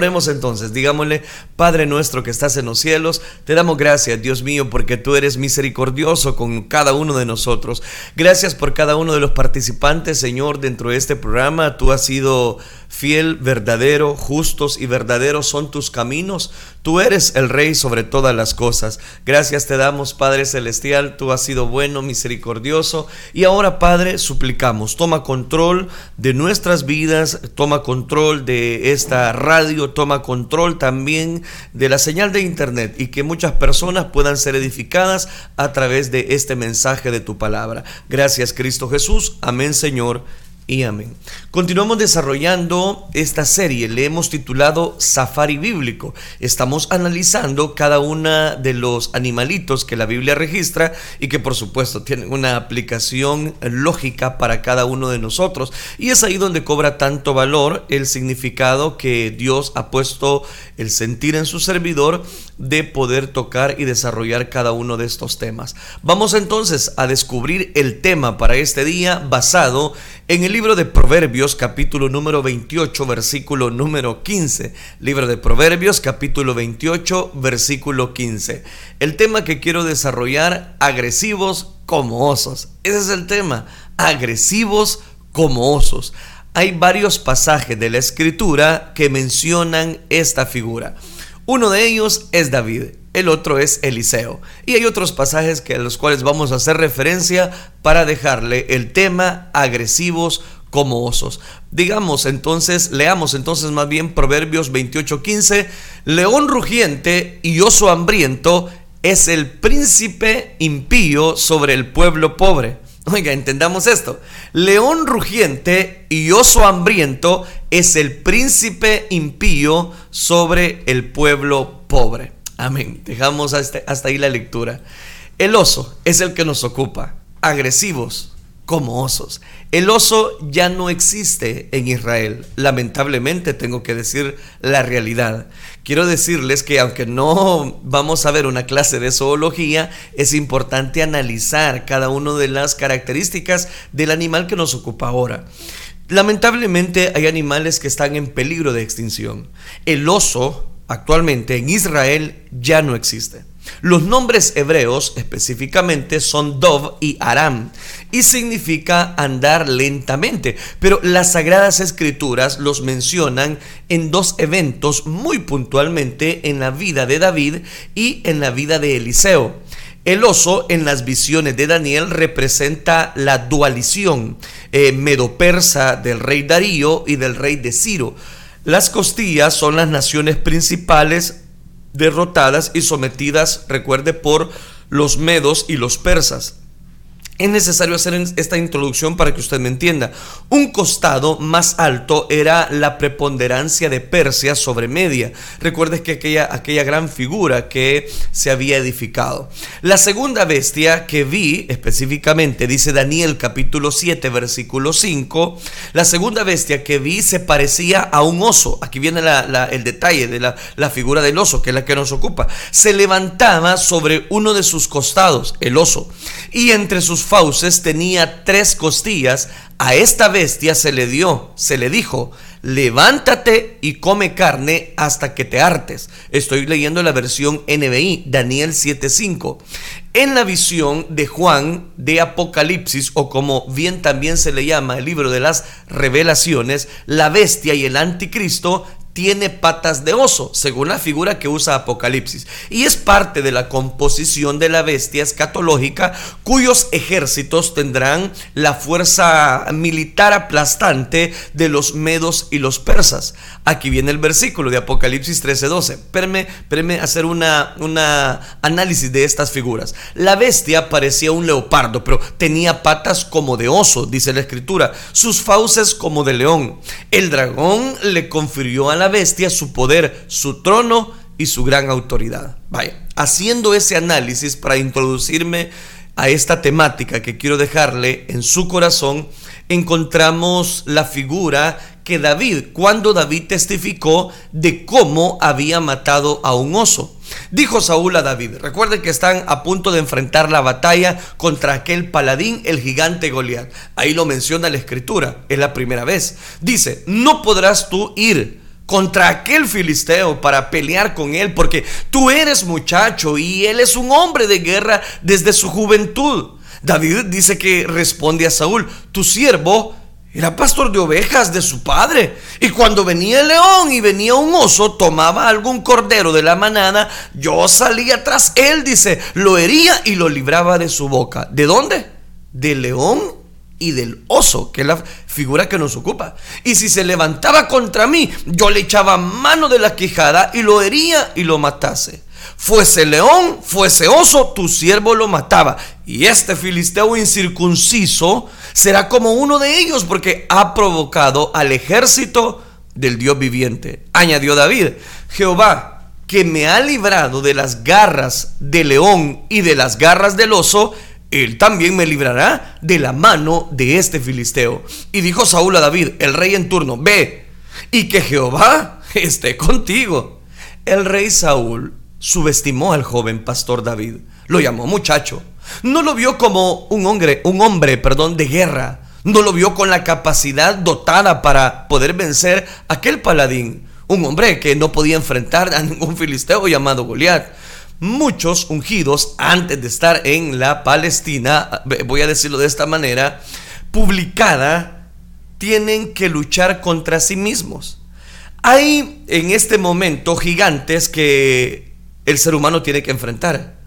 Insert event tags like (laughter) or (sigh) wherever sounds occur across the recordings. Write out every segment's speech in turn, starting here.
Oremos entonces, digámosle, Padre nuestro que estás en los cielos, te damos gracias, Dios mío, porque tú eres misericordioso con cada uno de nosotros. Gracias por cada uno de los participantes, Señor, dentro de este programa. Tú has sido fiel, verdadero, justos y verdaderos son tus caminos. Tú eres el Rey sobre todas las cosas. Gracias te damos, Padre Celestial, tú has sido bueno, misericordioso. Y ahora, Padre, suplicamos, toma control de nuestras vidas, toma control de esta radio, toma control también de la señal de Internet y que muchas personas puedan ser edificadas a través de este mensaje de tu palabra. Gracias, Cristo Jesús. Amén, Señor y amén. Continuamos desarrollando esta serie, le hemos titulado Safari Bíblico. Estamos analizando cada una de los animalitos que la Biblia registra y que por supuesto tienen una aplicación lógica para cada uno de nosotros. Y es ahí donde cobra tanto valor el significado que Dios ha puesto el sentir en su servidor de poder tocar y desarrollar cada uno de estos temas. Vamos entonces a descubrir el tema para este día basado en el de Proverbios capítulo número 28 versículo número 15. Libro de Proverbios capítulo 28 versículo 15. El tema que quiero desarrollar, agresivos como osos. Ese es el tema, agresivos como osos. Hay varios pasajes de la escritura que mencionan esta figura. Uno de ellos es David el otro es Eliseo. Y hay otros pasajes que a los cuales vamos a hacer referencia para dejarle el tema agresivos como osos. Digamos entonces, leamos entonces más bien Proverbios 28:15, león rugiente y oso hambriento es el príncipe impío sobre el pueblo pobre. Oiga, entendamos esto. León rugiente y oso hambriento es el príncipe impío sobre el pueblo pobre. Amén. Dejamos hasta, hasta ahí la lectura. El oso es el que nos ocupa, agresivos como osos. El oso ya no existe en Israel. Lamentablemente tengo que decir la realidad. Quiero decirles que aunque no vamos a ver una clase de zoología, es importante analizar cada una de las características del animal que nos ocupa ahora. Lamentablemente hay animales que están en peligro de extinción. El oso actualmente en Israel ya no existe. Los nombres hebreos específicamente son Dov y Aram y significa andar lentamente, pero las sagradas escrituras los mencionan en dos eventos muy puntualmente en la vida de David y en la vida de Eliseo. El oso en las visiones de Daniel representa la dualición eh, medo-persa del rey Darío y del rey de Ciro las costillas son las naciones principales derrotadas y sometidas, recuerde, por los medos y los persas. Es necesario hacer esta introducción para que usted me entienda. Un costado más alto era la preponderancia de Persia sobre Media. Recuerde que aquella, aquella gran figura que se había edificado. La segunda bestia que vi, específicamente, dice Daniel capítulo 7, versículo 5, la segunda bestia que vi se parecía a un oso. Aquí viene el detalle de la, la figura del oso, que es la que nos ocupa. Se levantaba sobre uno de sus costados, el oso, y entre sus fauces tenía tres costillas, a esta bestia se le dio, se le dijo, levántate y come carne hasta que te hartes. Estoy leyendo la versión NBI, Daniel 7.5. En la visión de Juan de Apocalipsis, o como bien también se le llama el libro de las revelaciones, la bestia y el anticristo tiene patas de oso, según la figura que usa Apocalipsis, y es parte de la composición de la bestia escatológica cuyos ejércitos tendrán la fuerza militar aplastante de los medos y los persas. Aquí viene el versículo de Apocalipsis 13:12. Perme, hacer una análisis de estas figuras. La bestia parecía un leopardo, pero tenía patas como de oso, dice la escritura, sus fauces como de león. El dragón le confirió a la bestia su poder, su trono y su gran autoridad. Vaya, haciendo ese análisis para introducirme a esta temática que quiero dejarle en su corazón, encontramos la figura que David, cuando David testificó de cómo había matado a un oso. Dijo Saúl a David, recuerden que están a punto de enfrentar la batalla contra aquel paladín, el gigante Goliat. Ahí lo menciona la escritura, es la primera vez. Dice, no podrás tú ir contra aquel filisteo para pelear con él, porque tú eres muchacho y él es un hombre de guerra desde su juventud. David dice que responde a Saúl, tu siervo era pastor de ovejas de su padre. Y cuando venía el león y venía un oso, tomaba algún cordero de la manada, yo salía tras él, dice, lo hería y lo libraba de su boca. ¿De dónde? Del león y del oso, que la figura que nos ocupa. Y si se levantaba contra mí, yo le echaba mano de la quijada y lo hería y lo matase. Fuese león, fuese oso, tu siervo lo mataba. Y este filisteo incircunciso será como uno de ellos porque ha provocado al ejército del Dios viviente. Añadió David, Jehová, que me ha librado de las garras del león y de las garras del oso, él también me librará de la mano de este filisteo. Y dijo Saúl a David, el rey en turno, ve, y que Jehová (laughs) esté contigo. El rey Saúl subestimó al joven pastor David, lo llamó muchacho, no lo vio como un hombre, un hombre, perdón, de guerra, no lo vio con la capacidad dotada para poder vencer a aquel paladín, un hombre que no podía enfrentar a ningún filisteo llamado Goliat muchos ungidos antes de estar en la Palestina, voy a decirlo de esta manera, publicada, tienen que luchar contra sí mismos. Hay en este momento gigantes que el ser humano tiene que enfrentar.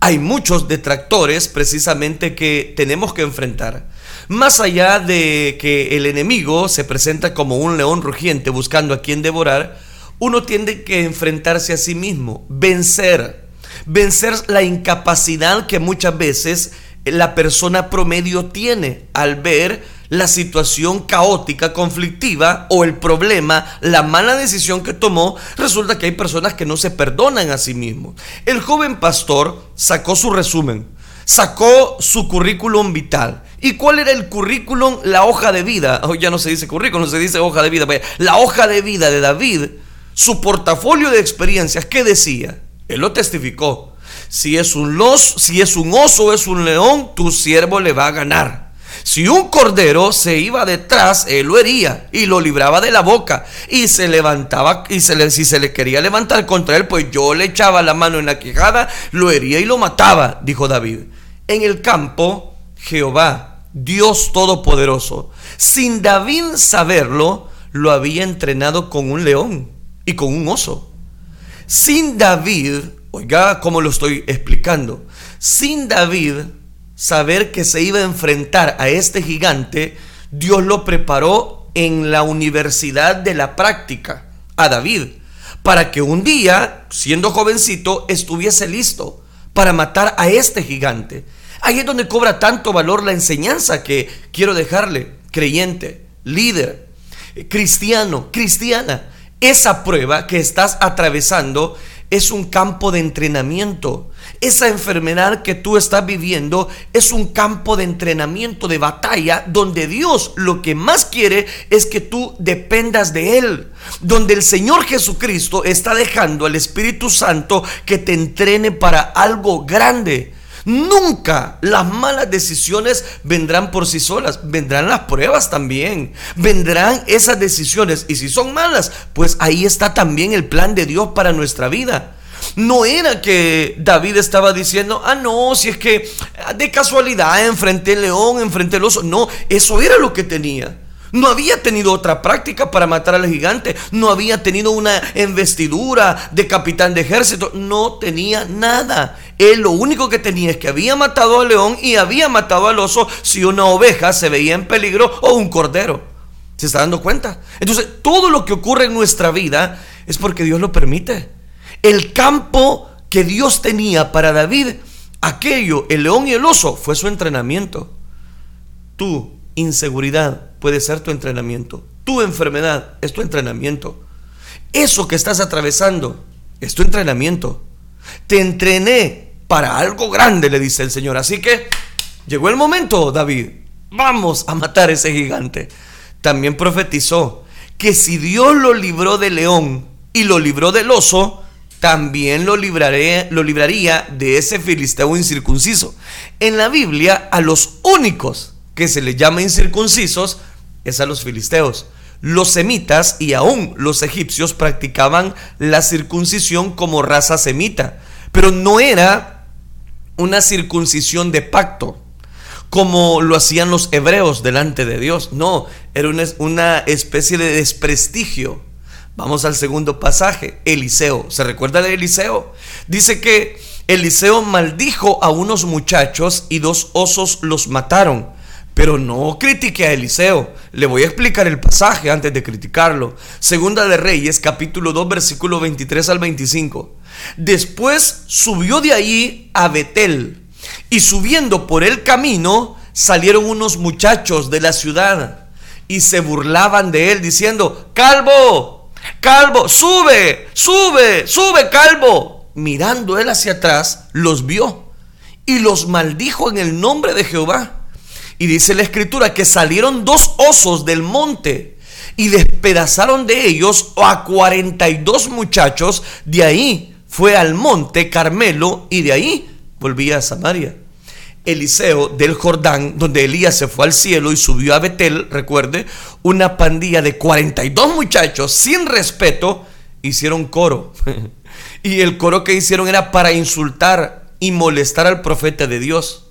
Hay muchos detractores precisamente que tenemos que enfrentar. Más allá de que el enemigo se presenta como un león rugiente buscando a quien devorar, uno tiene que enfrentarse a sí mismo, vencer vencer la incapacidad que muchas veces la persona promedio tiene al ver la situación caótica, conflictiva o el problema, la mala decisión que tomó, resulta que hay personas que no se perdonan a sí mismos. El joven pastor sacó su resumen, sacó su currículum vital. ¿Y cuál era el currículum? La hoja de vida. Hoy ya no se dice currículum, se dice hoja de vida. La hoja de vida de David, su portafolio de experiencias, ¿qué decía? Él lo testificó. Si es un los, si es un oso es un león, tu siervo le va a ganar. Si un cordero se iba detrás, él lo hería y lo libraba de la boca. Y se levantaba, y se le, si se le quería levantar contra él, pues yo le echaba la mano en la quijada, lo hería y lo mataba, dijo David. En el campo, Jehová, Dios Todopoderoso, sin David saberlo, lo había entrenado con un león y con un oso. Sin David, oiga cómo lo estoy explicando, sin David saber que se iba a enfrentar a este gigante, Dios lo preparó en la universidad de la práctica a David, para que un día, siendo jovencito, estuviese listo para matar a este gigante. Ahí es donde cobra tanto valor la enseñanza que quiero dejarle, creyente, líder, cristiano, cristiana. Esa prueba que estás atravesando es un campo de entrenamiento. Esa enfermedad que tú estás viviendo es un campo de entrenamiento, de batalla, donde Dios lo que más quiere es que tú dependas de Él. Donde el Señor Jesucristo está dejando al Espíritu Santo que te entrene para algo grande. Nunca las malas decisiones vendrán por sí solas, vendrán las pruebas también, vendrán esas decisiones y si son malas, pues ahí está también el plan de Dios para nuestra vida. No era que David estaba diciendo, ah, no, si es que de casualidad enfrenté el león, enfrenté el oso. No, eso era lo que tenía. No había tenido otra práctica para matar al gigante. No había tenido una investidura de capitán de ejército. No tenía nada. Él lo único que tenía es que había matado al león y había matado al oso si una oveja se veía en peligro o un cordero. ¿Se está dando cuenta? Entonces, todo lo que ocurre en nuestra vida es porque Dios lo permite. El campo que Dios tenía para David, aquello, el león y el oso, fue su entrenamiento. Tu inseguridad puede ser tu entrenamiento. Tu enfermedad es tu entrenamiento. Eso que estás atravesando es tu entrenamiento. Te entrené para algo grande, le dice el Señor. Así que llegó el momento, David. Vamos a matar a ese gigante. También profetizó que si Dios lo libró del león y lo libró del oso, también lo, libraré, lo libraría de ese filisteo incircunciso. En la Biblia, a los únicos que se les llama incircuncisos es a los filisteos. Los semitas y aún los egipcios practicaban la circuncisión como raza semita, pero no era una circuncisión de pacto como lo hacían los hebreos delante de Dios. No, era una, una especie de desprestigio. Vamos al segundo pasaje, Eliseo. ¿Se recuerda de Eliseo? Dice que Eliseo maldijo a unos muchachos y dos osos los mataron. Pero no critique a Eliseo. Le voy a explicar el pasaje antes de criticarlo. Segunda de Reyes, capítulo 2, versículo 23 al 25. Después subió de allí a Betel y subiendo por el camino salieron unos muchachos de la ciudad y se burlaban de él diciendo, Calvo, Calvo, sube, sube, sube, Calvo. Mirando él hacia atrás, los vio y los maldijo en el nombre de Jehová. Y dice la escritura que salieron dos osos del monte y despedazaron de ellos a 42 muchachos. De ahí fue al monte Carmelo y de ahí volvía a Samaria. Eliseo del Jordán, donde Elías se fue al cielo y subió a Betel, recuerde, una pandilla de 42 muchachos sin respeto hicieron coro. (laughs) y el coro que hicieron era para insultar y molestar al profeta de Dios.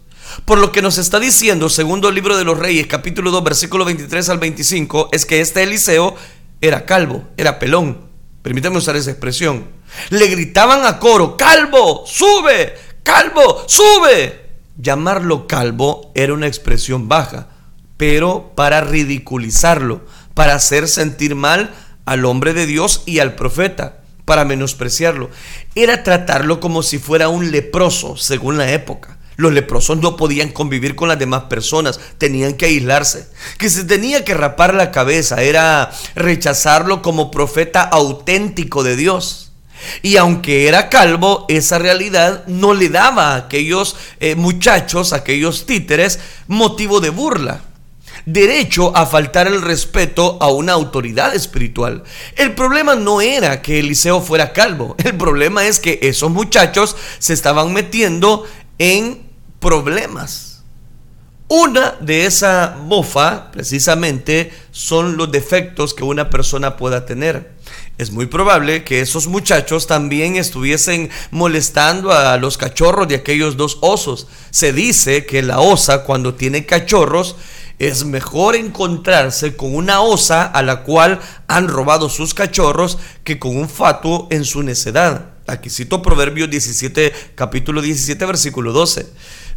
Por lo que nos está diciendo, segundo libro de los Reyes, capítulo 2, versículo 23 al 25, es que este Eliseo era calvo, era pelón. Permítame usar esa expresión. Le gritaban a coro, calvo, sube, calvo, sube. Llamarlo calvo era una expresión baja, pero para ridiculizarlo, para hacer sentir mal al hombre de Dios y al profeta, para menospreciarlo. Era tratarlo como si fuera un leproso, según la época. Los leprosos no podían convivir con las demás personas, tenían que aislarse. Que se tenía que rapar la cabeza, era rechazarlo como profeta auténtico de Dios. Y aunque era calvo, esa realidad no le daba a aquellos eh, muchachos, a aquellos títeres, motivo de burla. Derecho a faltar el respeto a una autoridad espiritual. El problema no era que Eliseo fuera calvo, el problema es que esos muchachos se estaban metiendo en problemas. Una de esa mofa, precisamente, son los defectos que una persona pueda tener es muy probable que esos muchachos también estuviesen molestando a los cachorros de aquellos dos osos. Se dice que la osa cuando tiene cachorros es mejor encontrarse con una osa a la cual han robado sus cachorros que con un fatuo en su necedad. Aquí cito Proverbios 17, capítulo 17, versículo 12.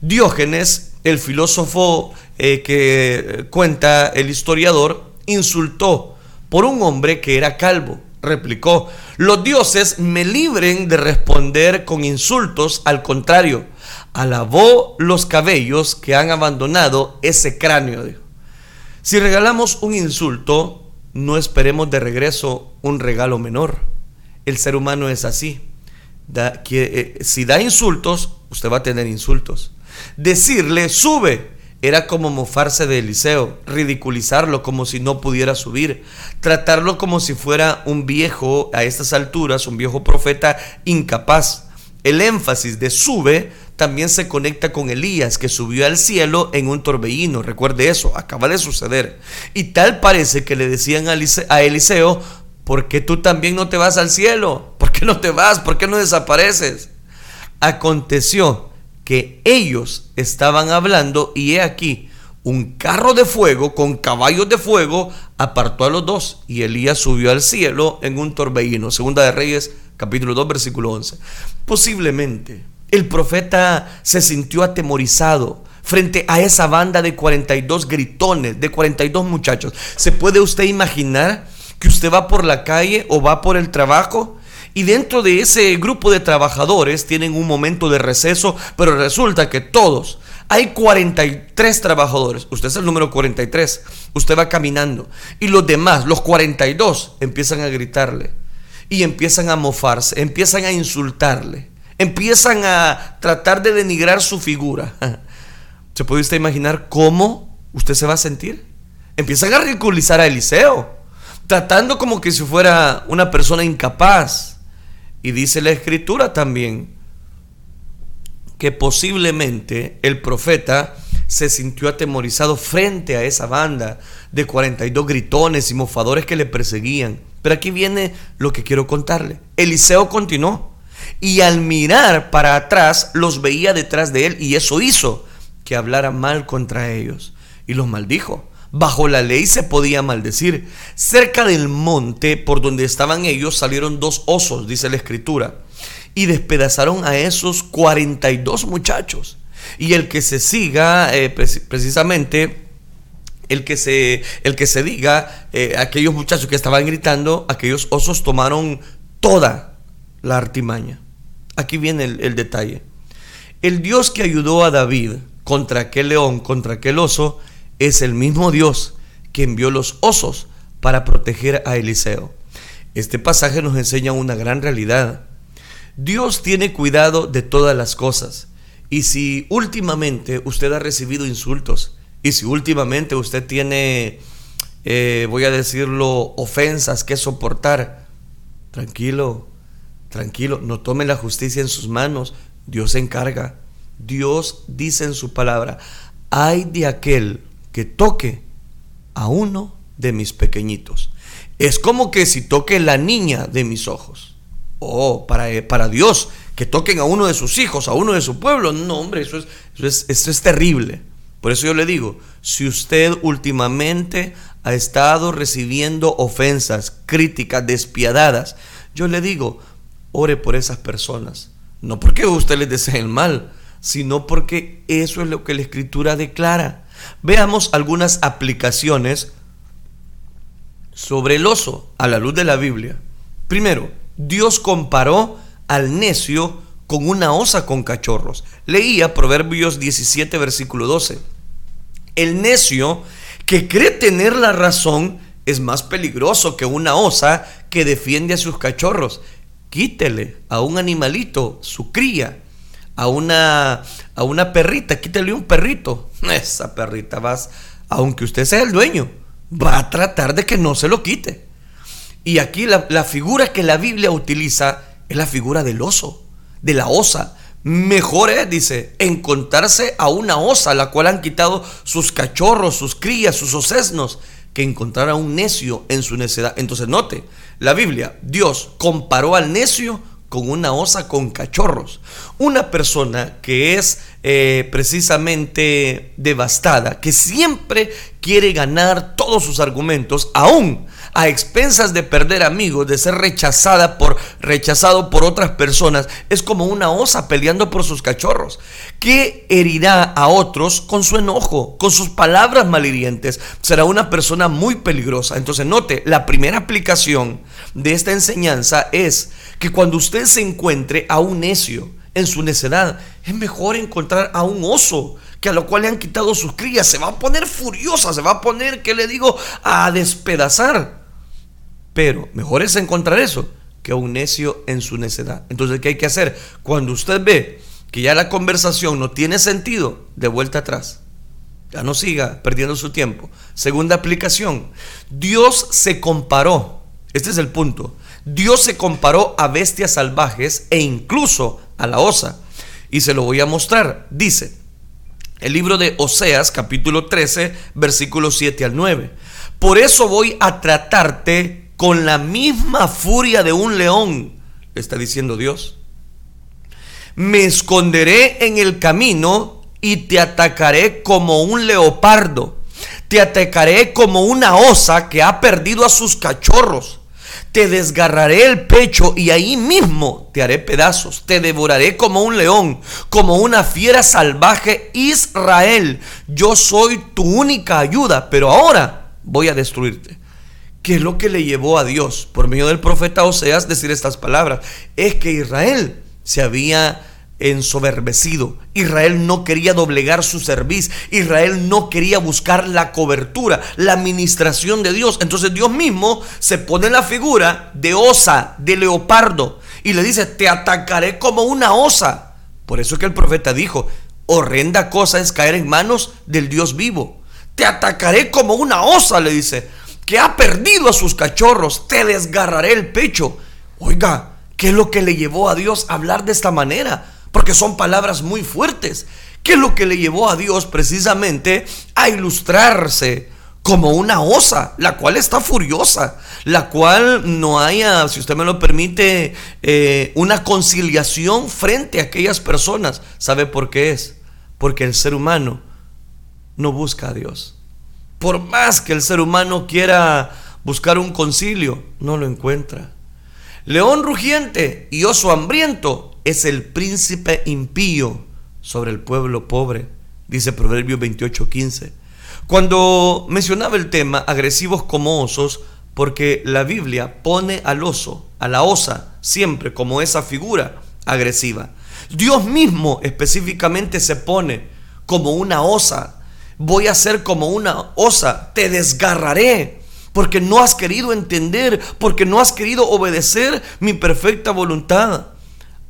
Diógenes, el filósofo eh, que cuenta el historiador, insultó por un hombre que era calvo replicó, los dioses me libren de responder con insultos, al contrario, alabó los cabellos que han abandonado ese cráneo. Si regalamos un insulto, no esperemos de regreso un regalo menor. El ser humano es así. Que, eh, si da insultos, usted va a tener insultos. Decirle, sube, era como mofarse de Eliseo, ridiculizarlo como si no pudiera subir, tratarlo como si fuera un viejo a estas alturas, un viejo profeta incapaz. El énfasis de sube también se conecta con Elías, que subió al cielo en un torbellino. Recuerde eso, acaba de suceder. Y tal parece que le decían a Eliseo, ¿por qué tú también no te vas al cielo? ¿Por qué no te vas? ¿Por qué no desapareces? Aconteció que ellos estaban hablando y he aquí, un carro de fuego con caballos de fuego apartó a los dos y Elías subió al cielo en un torbellino. Segunda de Reyes, capítulo 2, versículo 11. Posiblemente el profeta se sintió atemorizado frente a esa banda de 42 gritones, de 42 muchachos. ¿Se puede usted imaginar que usted va por la calle o va por el trabajo y dentro de ese grupo de trabajadores tienen un momento de receso, pero resulta que todos, hay 43 trabajadores, usted es el número 43, usted va caminando. Y los demás, los 42, empiezan a gritarle. Y empiezan a mofarse, empiezan a insultarle, empiezan a tratar de denigrar su figura. (laughs) ¿Se puede usted imaginar cómo usted se va a sentir? Empiezan a ridiculizar a Eliseo, tratando como que si fuera una persona incapaz y dice la escritura también que posiblemente el profeta se sintió atemorizado frente a esa banda de 42 gritones y mofadores que le perseguían. Pero aquí viene lo que quiero contarle. Eliseo continuó y al mirar para atrás los veía detrás de él y eso hizo que hablara mal contra ellos y los maldijo. Bajo la ley se podía maldecir. Cerca del monte por donde estaban ellos salieron dos osos, dice la escritura, y despedazaron a esos 42 muchachos. Y el que se siga, eh, precisamente, el que se, el que se diga, eh, aquellos muchachos que estaban gritando, aquellos osos tomaron toda la artimaña. Aquí viene el, el detalle. El Dios que ayudó a David contra aquel león, contra aquel oso, es el mismo Dios que envió los osos para proteger a Eliseo. Este pasaje nos enseña una gran realidad. Dios tiene cuidado de todas las cosas. Y si últimamente usted ha recibido insultos, y si últimamente usted tiene, eh, voy a decirlo, ofensas que soportar, tranquilo, tranquilo, no tome la justicia en sus manos, Dios se encarga. Dios dice en su palabra, hay de aquel que toque a uno de mis pequeñitos. Es como que si toque la niña de mis ojos. Oh, para, eh, para Dios, que toquen a uno de sus hijos, a uno de su pueblo. No, hombre, eso es, eso es, es terrible. Por eso yo le digo, si usted últimamente ha estado recibiendo ofensas, críticas despiadadas, yo le digo, ore por esas personas. No porque usted les desee el mal, sino porque eso es lo que la escritura declara. Veamos algunas aplicaciones sobre el oso a la luz de la Biblia. Primero, Dios comparó al necio con una osa con cachorros. Leía Proverbios 17, versículo 12. El necio que cree tener la razón es más peligroso que una osa que defiende a sus cachorros. Quítele a un animalito su cría a una, a una perrita, quítale un perrito. Esa perrita vas, aunque usted sea el dueño, va a tratar de que no se lo quite. Y aquí la, la figura que la Biblia utiliza es la figura del oso, de la osa. Mejor es, dice, encontrarse a una osa, a la cual han quitado sus cachorros, sus crías, sus osesnos, que encontrar a un necio en su necedad. Entonces note, la Biblia, Dios comparó al necio con una osa con cachorros. Una persona que es eh, precisamente devastada, que siempre quiere ganar todos sus argumentos, aún a expensas de perder amigos, de ser rechazada por rechazado por otras personas, es como una osa peleando por sus cachorros, que herirá a otros con su enojo, con sus palabras malhirientes. Será una persona muy peligrosa. Entonces, note, la primera aplicación de esta enseñanza es que cuando usted se encuentre a un necio en su necedad, es mejor encontrar a un oso que a lo cual le han quitado sus crías. Se va a poner furiosa, se va a poner, ¿qué le digo?, a despedazar. Pero mejor es encontrar eso que un necio en su necedad. Entonces, ¿qué hay que hacer? Cuando usted ve que ya la conversación no tiene sentido, de vuelta atrás. Ya no siga perdiendo su tiempo. Segunda aplicación. Dios se comparó. Este es el punto. Dios se comparó a bestias salvajes e incluso a la osa. Y se lo voy a mostrar. Dice el libro de Oseas capítulo 13 versículos 7 al 9. Por eso voy a tratarte con la misma furia de un león, le está diciendo Dios. Me esconderé en el camino y te atacaré como un leopardo. Te atacaré como una osa que ha perdido a sus cachorros te desgarraré el pecho y ahí mismo te haré pedazos, te devoraré como un león, como una fiera salvaje Israel. Yo soy tu única ayuda, pero ahora voy a destruirte. ¿Qué es lo que le llevó a Dios por medio del profeta Oseas decir estas palabras? Es que Israel se había ensoberbecido. Israel no quería doblegar su servicio. Israel no quería buscar la cobertura, la administración de Dios. Entonces Dios mismo se pone la figura de osa, de leopardo, y le dice, te atacaré como una osa. Por eso que el profeta dijo, horrenda cosa es caer en manos del Dios vivo. Te atacaré como una osa, le dice, que ha perdido a sus cachorros, te desgarraré el pecho. Oiga, ¿qué es lo que le llevó a Dios a hablar de esta manera? porque son palabras muy fuertes. ¿Qué es lo que le llevó a Dios precisamente a ilustrarse como una osa, la cual está furiosa, la cual no haya, si usted me lo permite, eh, una conciliación frente a aquellas personas? ¿Sabe por qué es? Porque el ser humano no busca a Dios. Por más que el ser humano quiera buscar un concilio, no lo encuentra. León rugiente y oso hambriento es el príncipe impío sobre el pueblo pobre, dice Proverbios 28:15. Cuando mencionaba el tema agresivos como osos, porque la Biblia pone al oso, a la osa, siempre como esa figura agresiva. Dios mismo específicamente se pone como una osa. Voy a ser como una osa, te desgarraré, porque no has querido entender, porque no has querido obedecer mi perfecta voluntad.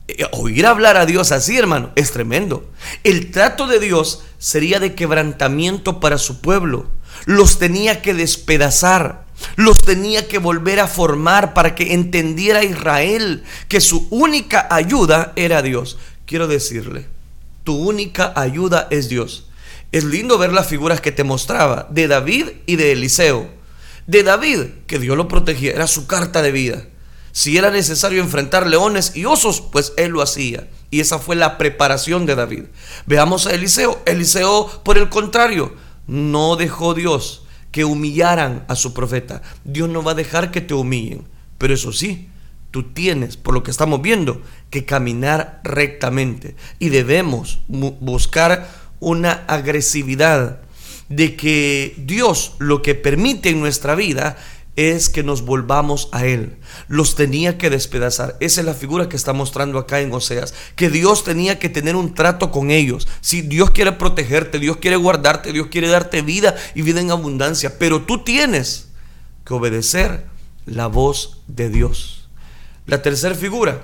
Eh, oír hablar a Dios así, hermano, es tremendo. El trato de Dios sería de quebrantamiento para su pueblo. Los tenía que despedazar, los tenía que volver a formar para que entendiera Israel que su única ayuda era Dios. Quiero decirle, tu única ayuda es Dios. Es lindo ver las figuras que te mostraba de David y de Eliseo de David, que Dios lo protegía, era su carta de vida. Si era necesario enfrentar leones y osos, pues él lo hacía. Y esa fue la preparación de David. Veamos a Eliseo. Eliseo, por el contrario, no dejó Dios que humillaran a su profeta. Dios no va a dejar que te humillen. Pero eso sí, tú tienes, por lo que estamos viendo, que caminar rectamente. Y debemos buscar una agresividad de que Dios lo que permite en nuestra vida es que nos volvamos a Él. Los tenía que despedazar. Esa es la figura que está mostrando acá en Oseas. Que Dios tenía que tener un trato con ellos. Si Dios quiere protegerte, Dios quiere guardarte, Dios quiere darte vida y vida en abundancia. Pero tú tienes que obedecer la voz de Dios. La tercera figura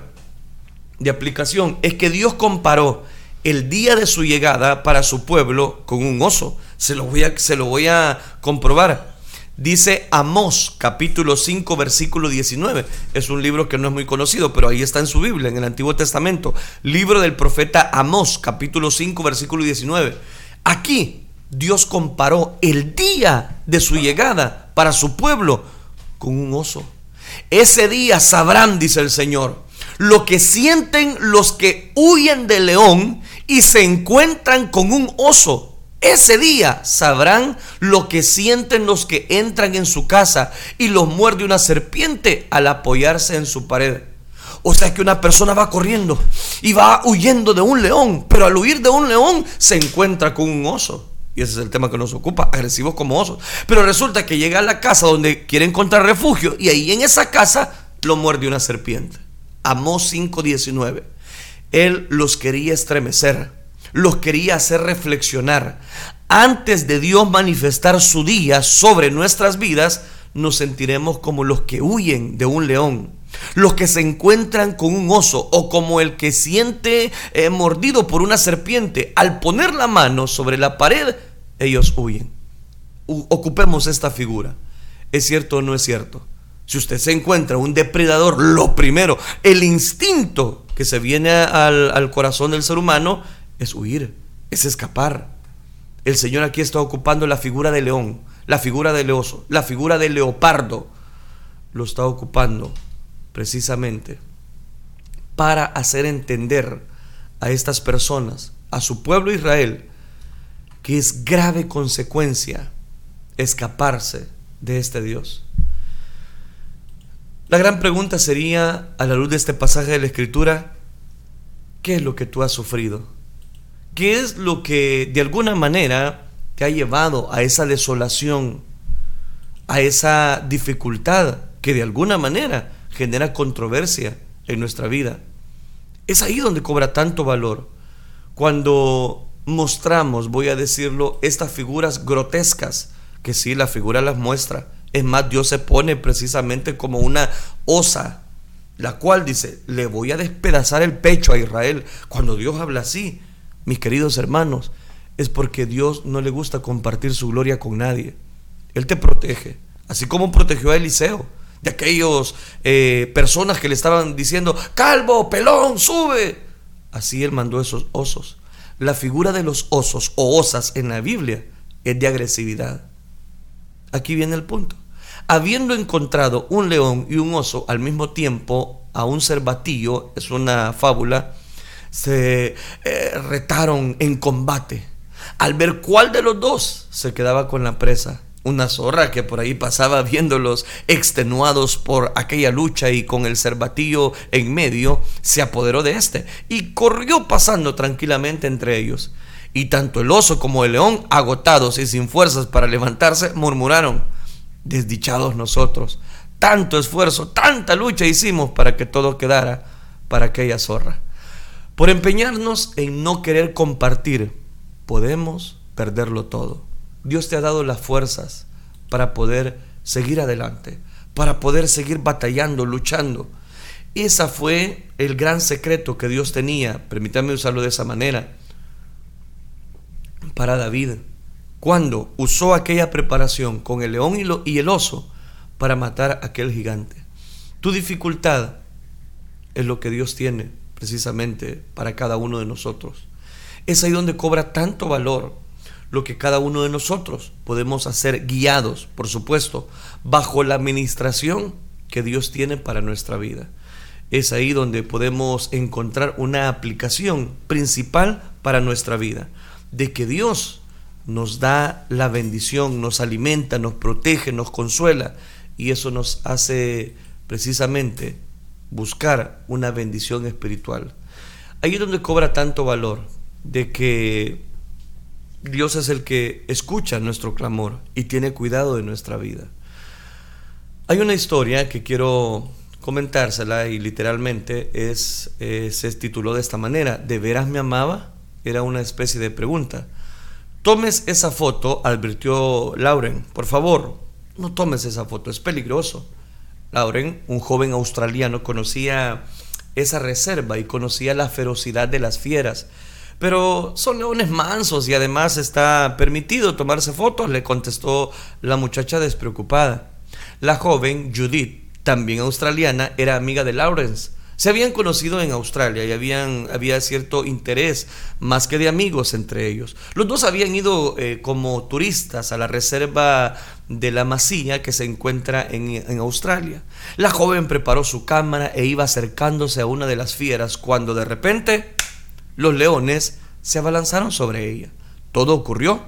de aplicación es que Dios comparó el día de su llegada para su pueblo con un oso. Se lo voy a, se lo voy a comprobar. Dice Amós capítulo 5 versículo 19. Es un libro que no es muy conocido, pero ahí está en su Biblia, en el Antiguo Testamento. Libro del profeta Amós capítulo 5 versículo 19. Aquí Dios comparó el día de su llegada para su pueblo con un oso. Ese día sabrán, dice el Señor, lo que sienten los que huyen del león y se encuentran con un oso. Ese día sabrán lo que sienten los que entran en su casa y los muerde una serpiente al apoyarse en su pared. O sea que una persona va corriendo y va huyendo de un león, pero al huir de un león se encuentra con un oso. Y ese es el tema que nos ocupa, agresivos como osos. Pero resulta que llega a la casa donde quiere encontrar refugio y ahí en esa casa lo muerde una serpiente. Amós 5:19. Él los quería estremecer, los quería hacer reflexionar. Antes de Dios manifestar su día sobre nuestras vidas, nos sentiremos como los que huyen de un león, los que se encuentran con un oso o como el que siente eh, mordido por una serpiente. Al poner la mano sobre la pared, ellos huyen. ocupemos esta figura. ¿Es cierto o no es cierto? Si usted se encuentra un depredador, lo primero, el instinto que se viene al, corazón del ser humano es huir, es escapar. El Señor aquí está ocupando la figura de león, la figura de oso, la figura de leopardo. Lo está ocupando precisamente para hacer entender a estas personas, a su pueblo Israel, que es grave consecuencia escaparse de este Dios. La gran pregunta sería, a la luz de este pasaje de la Escritura, ¿qué es lo que tú has sufrido? ¿Qué es lo que de alguna manera te ha llevado a esa desolación, a esa dificultad que de alguna manera genera controversia en nuestra vida? Es ahí donde cobra tanto valor. Cuando mostramos, voy a decirlo, estas figuras grotescas, que sí, la figura las muestra, es más, Dios se pone precisamente como una osa, la cual dice, le voy a despedazar el pecho a Israel. Cuando Dios habla así, mis queridos hermanos, es porque Dios no le gusta compartir su gloria con nadie. Él te protege, así como protegió a Eliseo de aquellos eh, personas que le estaban diciendo, calvo, pelón, sube. así él mandó esos osos. La figura de los osos o osas en la Biblia es de agresividad. Aquí viene el punto. Habiendo encontrado un león y un oso al mismo tiempo a un cervatillo, es una fábula, se eh, retaron en combate. Al ver cuál de los dos se quedaba con la presa, una zorra que por ahí pasaba viéndolos extenuados por aquella lucha y con el cervatillo en medio, se apoderó de éste y corrió pasando tranquilamente entre ellos. Y tanto el oso como el león, agotados y sin fuerzas para levantarse, murmuraron, desdichados nosotros, tanto esfuerzo, tanta lucha hicimos para que todo quedara para aquella zorra. Por empeñarnos en no querer compartir, podemos perderlo todo. Dios te ha dado las fuerzas para poder seguir adelante, para poder seguir batallando, luchando. Esa fue el gran secreto que Dios tenía, permítanme usarlo de esa manera, para David, cuando usó aquella preparación con el león y el oso para matar a aquel gigante. Tu dificultad es lo que Dios tiene precisamente para cada uno de nosotros. Es ahí donde cobra tanto valor lo que cada uno de nosotros podemos hacer guiados, por supuesto, bajo la administración que Dios tiene para nuestra vida. Es ahí donde podemos encontrar una aplicación principal para nuestra vida, de que Dios nos da la bendición, nos alimenta, nos protege, nos consuela y eso nos hace precisamente buscar una bendición espiritual. Ahí es donde cobra tanto valor de que Dios es el que escucha nuestro clamor y tiene cuidado de nuestra vida. Hay una historia que quiero comentársela y literalmente es, se tituló de esta manera, ¿de veras me amaba? Era una especie de pregunta. Tomes esa foto, advirtió Lauren, por favor, no tomes esa foto, es peligroso. Lauren, un joven australiano, conocía esa reserva y conocía la ferocidad de las fieras pero son leones mansos y además está permitido tomarse fotos, le contestó la muchacha despreocupada. La joven Judith, también australiana, era amiga de Lawrence. Se habían conocido en Australia y habían, había cierto interés, más que de amigos entre ellos. Los dos habían ido eh, como turistas a la reserva de la Masilla que se encuentra en, en Australia. La joven preparó su cámara e iba acercándose a una de las fieras cuando de repente los leones se abalanzaron sobre ella. Todo ocurrió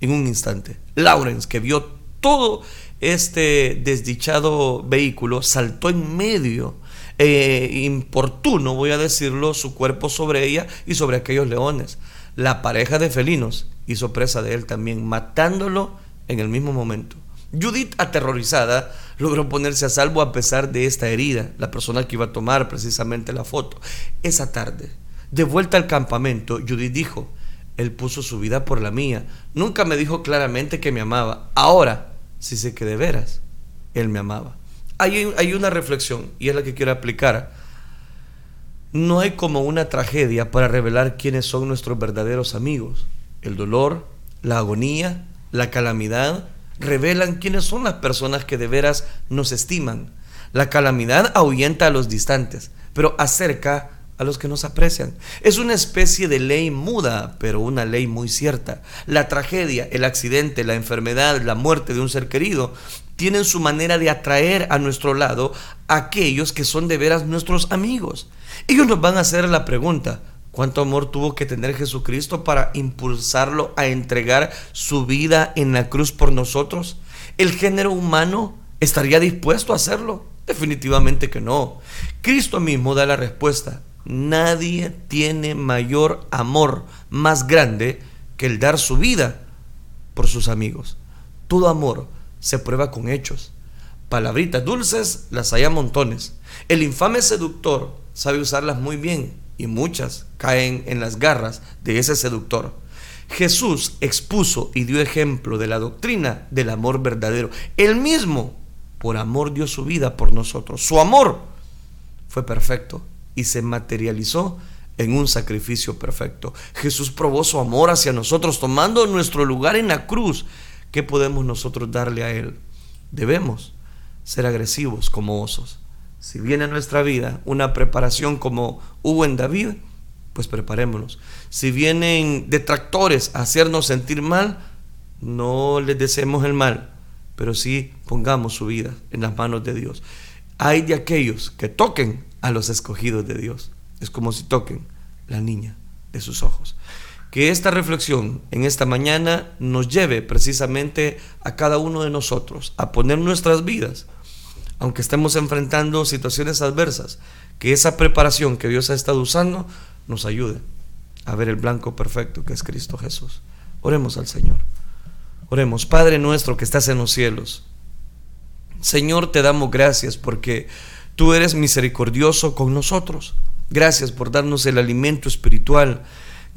en un instante. Lawrence, que vio todo este desdichado vehículo, saltó en medio, eh, importuno, voy a decirlo, su cuerpo sobre ella y sobre aquellos leones. La pareja de felinos hizo presa de él también, matándolo en el mismo momento. Judith, aterrorizada, logró ponerse a salvo a pesar de esta herida, la persona que iba a tomar precisamente la foto. Esa tarde, de vuelta al campamento, Judith dijo, Él puso su vida por la mía. Nunca me dijo claramente que me amaba. Ahora, sí sé que de veras, Él me amaba. Hay, hay una reflexión, y es la que quiero aplicar. No hay como una tragedia para revelar quiénes son nuestros verdaderos amigos. El dolor, la agonía, la calamidad revelan quiénes son las personas que de veras nos estiman. La calamidad ahuyenta a los distantes, pero acerca a los que nos aprecian. Es una especie de ley muda, pero una ley muy cierta. La tragedia, el accidente, la enfermedad, la muerte de un ser querido tienen su manera de atraer a nuestro lado a aquellos que son de veras nuestros amigos. Ellos nos van a hacer la pregunta, ¿cuánto amor tuvo que tener Jesucristo para impulsarlo a entregar su vida en la cruz por nosotros? ¿El género humano estaría dispuesto a hacerlo? Definitivamente que no. Cristo mismo da la respuesta. Nadie tiene mayor amor más grande que el dar su vida por sus amigos. Todo amor se prueba con hechos. Palabritas dulces las hay a montones. El infame seductor sabe usarlas muy bien y muchas caen en las garras de ese seductor. Jesús expuso y dio ejemplo de la doctrina del amor verdadero. Él mismo, por amor, dio su vida por nosotros. Su amor fue perfecto y se materializó en un sacrificio perfecto. Jesús probó su amor hacia nosotros tomando nuestro lugar en la cruz. ¿Qué podemos nosotros darle a Él? Debemos ser agresivos como osos. Si viene a nuestra vida una preparación como hubo en David, pues preparémonos. Si vienen detractores a hacernos sentir mal, no les deseemos el mal, pero sí pongamos su vida en las manos de Dios. Hay de aquellos que toquen a los escogidos de Dios. Es como si toquen la niña de sus ojos. Que esta reflexión en esta mañana nos lleve precisamente a cada uno de nosotros a poner nuestras vidas, aunque estemos enfrentando situaciones adversas, que esa preparación que Dios ha estado usando nos ayude a ver el blanco perfecto que es Cristo Jesús. Oremos al Señor. Oremos, Padre nuestro que estás en los cielos. Señor, te damos gracias porque tú eres misericordioso con nosotros. Gracias por darnos el alimento espiritual.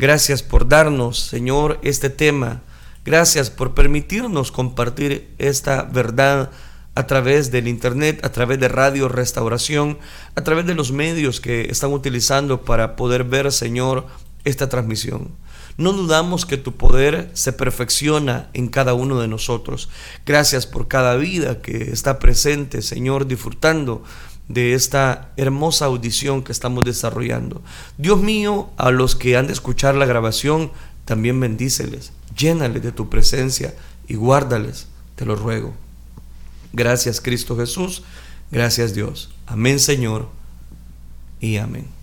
Gracias por darnos, Señor, este tema. Gracias por permitirnos compartir esta verdad a través del Internet, a través de Radio Restauración, a través de los medios que están utilizando para poder ver, Señor, esta transmisión. No dudamos que tu poder se perfecciona en cada uno de nosotros. Gracias por cada vida que está presente, Señor, disfrutando de esta hermosa audición que estamos desarrollando. Dios mío, a los que han de escuchar la grabación, también bendíceles, llénales de tu presencia y guárdales, te lo ruego. Gracias Cristo Jesús, gracias Dios. Amén Señor y amén.